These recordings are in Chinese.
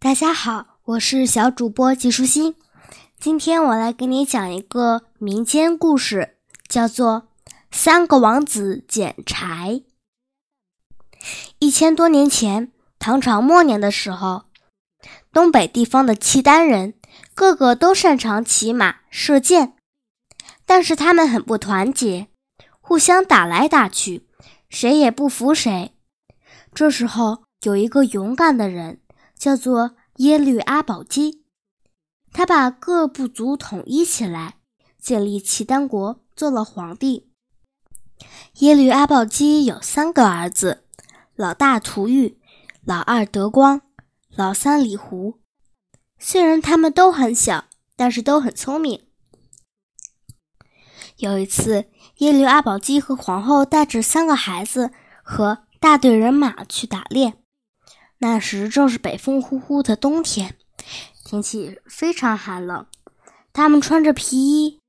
大家好，我是小主播季舒心。今天我来给你讲一个民间故事，叫做《三个王子捡柴》。一千多年前，唐朝末年的时候，东北地方的契丹人个个都擅长骑马射箭，但是他们很不团结，互相打来打去，谁也不服谁。这时候，有一个勇敢的人。叫做耶律阿保机，他把各部族统一起来，建立契丹国，做了皇帝。耶律阿保机有三个儿子：老大屠玉，老二德光，老三李胡。虽然他们都很小，但是都很聪明。有一次，耶律阿保机和皇后带着三个孩子和大队人马去打猎。那时正是北风呼呼的冬天，天气非常寒冷。他们穿着皮衣，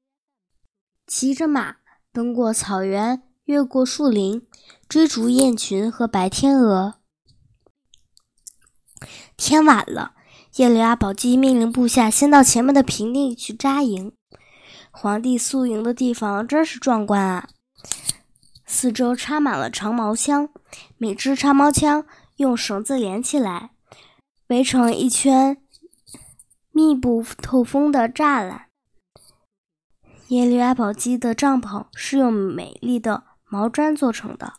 骑着马，奔过草原，越过树林，追逐雁群和白天鹅。天晚了，耶律阿保机命令部下先到前面的平地去扎营。皇帝宿营的地方真是壮观啊！四周插满了长矛枪，每支长矛枪。用绳子连起来，围成一圈密不透风的栅栏。耶律阿保机的帐篷是用美丽的毛毡做成的，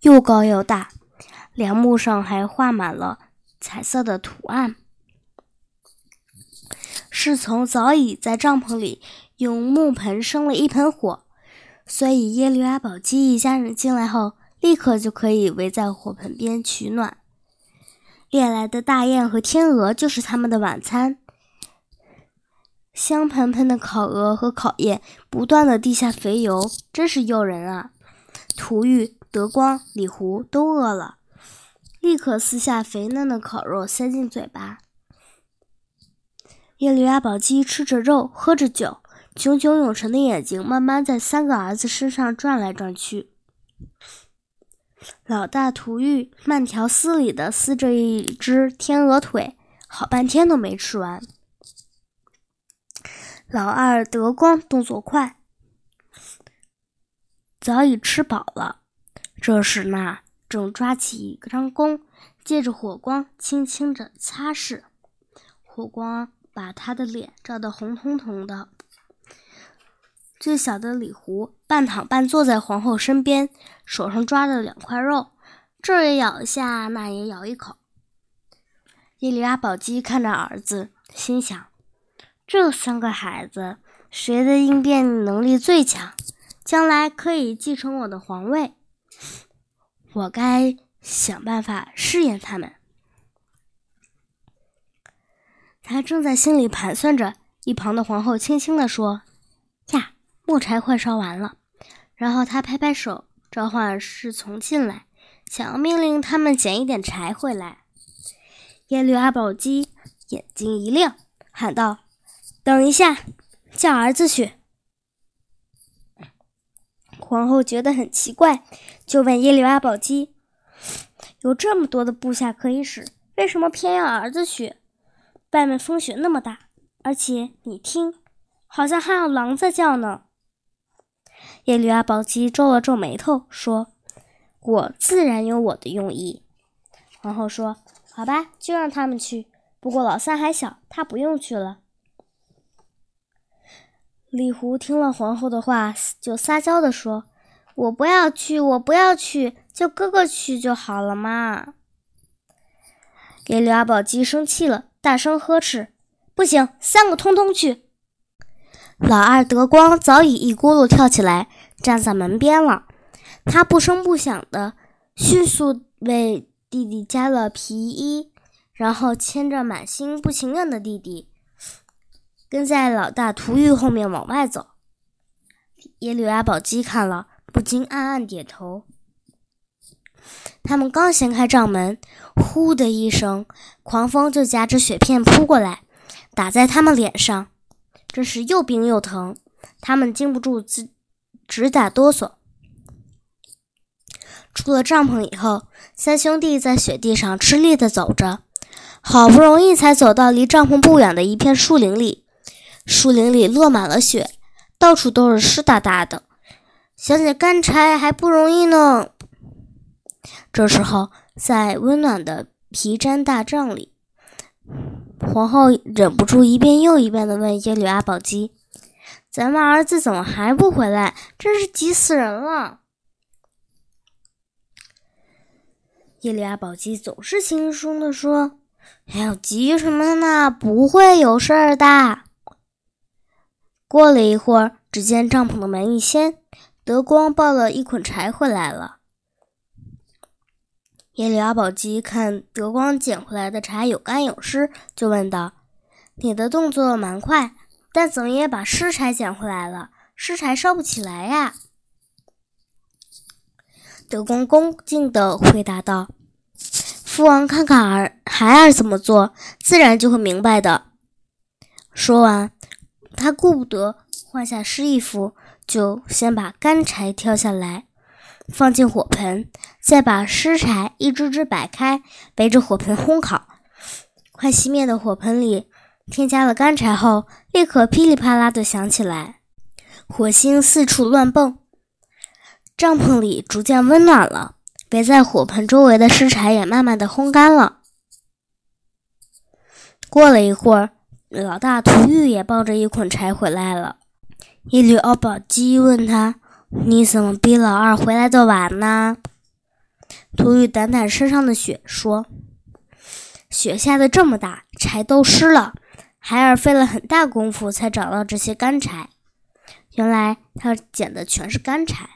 又高又大，梁木上还画满了彩色的图案。侍从早已在帐篷里用木盆生了一盆火，所以耶律阿保机一家人进来后，立刻就可以围在火盆边取暖。猎来的大雁和天鹅就是他们的晚餐。香喷喷的烤鹅和烤雁不断的滴下肥油，真是诱人啊！涂玉、德光、李胡都饿了，立刻撕下肥嫩的烤肉塞进嘴巴。耶律阿保机吃着肉，喝着酒，炯炯有神的眼睛慢慢在三个儿子身上转来转去。老大涂玉慢条斯理地撕着一只天鹅腿，好半天都没吃完。老二德光动作快，早已吃饱了。这时呢，正抓起一张弓，借着火光轻轻地擦拭，火光把他的脸照得红彤彤的。最小的李胡半躺半坐在皇后身边，手上抓着两块肉，这也咬一下，那也咬一口。耶律阿保机看着儿子，心想：这三个孩子谁的应变能力最强，将来可以继承我的皇位。我该想办法试验他们。他正在心里盘算着，一旁的皇后轻轻地说：“。”木柴快烧完了，然后他拍拍手，召唤侍从进来，想要命令他们捡一点柴回来。耶律阿保机眼睛一亮，喊道：“等一下，叫儿子去。”皇后觉得很奇怪，就问耶律阿保机：“有这么多的部下可以使，为什么偏要儿子去？外面风雪那么大，而且你听，好像还有狼在叫呢。”耶律阿保机皱了皱眉头，说：“我自然有我的用意。”皇后说：“好吧，就让他们去。不过老三还小，他不用去了。”李胡听了皇后的话，就撒娇地说：“我不要去，我不要去，叫哥哥去就好了嘛。”耶律阿保机生气了，大声呵斥：“不行，三个通通去！”老二德光早已一咕噜跳起来，站在门边了。他不声不响地迅速为弟弟加了皮衣，然后牵着满心不情愿的弟弟，跟在老大涂玉后面往外走。耶律阿保机看了，不禁暗暗点头。他们刚掀开帐门，呼的一声，狂风就夹着雪片扑过来，打在他们脸上。真是又冰又疼，他们禁不住直直打哆嗦。出了帐篷以后，三兄弟在雪地上吃力地走着。好不容易才走到离帐篷不远的一片树林里。树林里落满了雪，到处都是湿哒哒的，想捡干柴还不容易呢。这时候，在温暖的皮毡大帐里，皇后忍不住一遍又一遍地问耶律阿保机：“咱们儿子怎么还不回来？真是急死人了！”耶律阿保机总是轻松地说：“哎呀，急什么呢？不会有事儿的。”过了一会儿，只见帐篷的门一掀，德光抱了一捆柴回来了。耶律阿保机看德光捡回来的柴有干有湿，就问道：“你的动作蛮快，但怎么也把湿柴捡回来了？湿柴烧不起来呀？”德光恭敬地回答道：“父王看看儿孩儿怎么做，自然就会明白的。”说完，他顾不得换下湿衣服，就先把干柴挑下来。放进火盆，再把湿柴一只只摆开，围着火盆烘烤。快熄灭的火盆里添加了干柴后，立刻噼里啪啦地响起来，火星四处乱蹦。帐篷里逐渐温暖了，围在火盆周围的湿柴也慢慢地烘干了。过了一会儿，老大涂玉也抱着一捆柴回来了。耶律阿保机问他。你怎么比老二回来的晚呢？涂玉掸掸身上的雪，说：“雪下的这么大，柴都湿了。孩儿费了很大功夫才找到这些干柴。原来他捡的全是干柴。”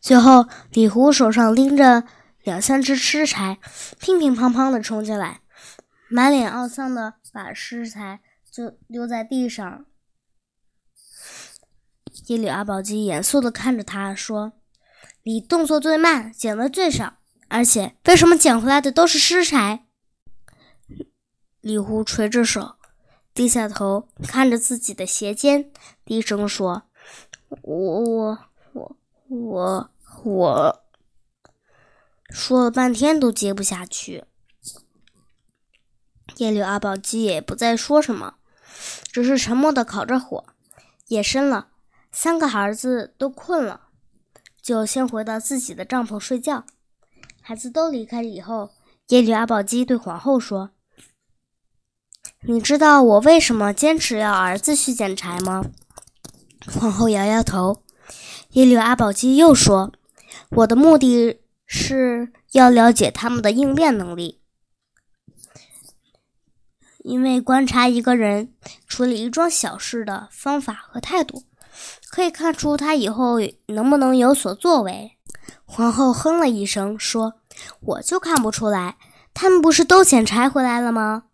最后，李胡手上拎着两三只湿柴，乒乒乓乓的冲进来，满脸懊丧的把湿柴就丢在地上。耶律阿保机严肃地看着他说：“你动作最慢，捡的最少，而且为什么捡回来的都是湿柴？”李胡垂着手，低下头看着自己的鞋尖，低声说：“我我我我我……”说了半天都接不下去。耶律阿保机也不再说什么，只是沉默的烤着火。夜深了。三个孩子都困了，就先回到自己的帐篷睡觉。孩子都离开以后，耶律阿保机对皇后说：“你知道我为什么坚持要儿子去捡柴吗？”皇后摇摇头。耶律阿保机又说：“我的目的是要了解他们的应变能力，因为观察一个人处理一桩小事的方法和态度。”可以看出他以后能不能有所作为。皇后哼了一声，说：“我就看不出来，他们不是都捡柴回来了吗？”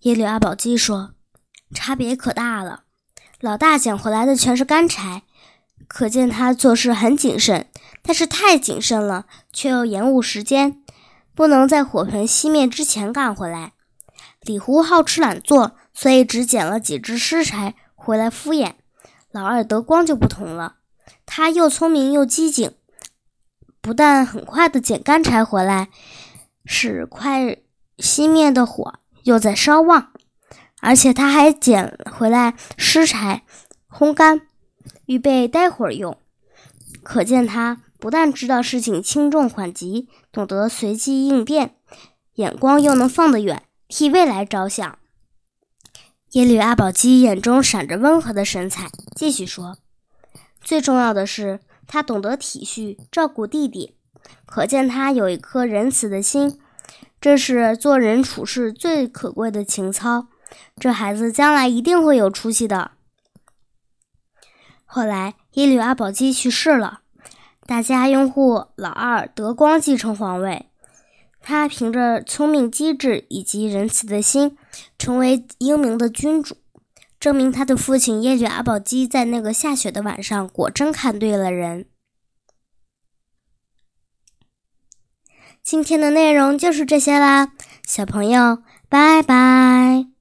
耶律阿保机说：“差别可大了。老大捡回来的全是干柴，可见他做事很谨慎。但是太谨慎了，却又延误时间，不能在火盆熄灭之前赶回来。李胡好吃懒做，所以只捡了几只湿柴回来敷衍。”老二德光就不同了，他又聪明又机警，不但很快的捡干柴回来，使快熄灭的火又在烧旺，而且他还捡回来湿柴烘干，预备待会儿用。可见他不但知道事情轻重缓急，懂得随机应变，眼光又能放得远，替未来着想。耶律阿保机眼中闪着温和的神采，继续说：“最重要的是，他懂得体恤照顾弟弟，可见他有一颗仁慈的心，这是做人处事最可贵的情操。这孩子将来一定会有出息的。”后来，耶律阿保机去世了，大家拥护老二德光继承皇位。他凭着聪明机智以及仁慈的心，成为英明的君主，证明他的父亲耶律阿保机在那个下雪的晚上果真看对了人。今天的内容就是这些啦，小朋友，拜拜。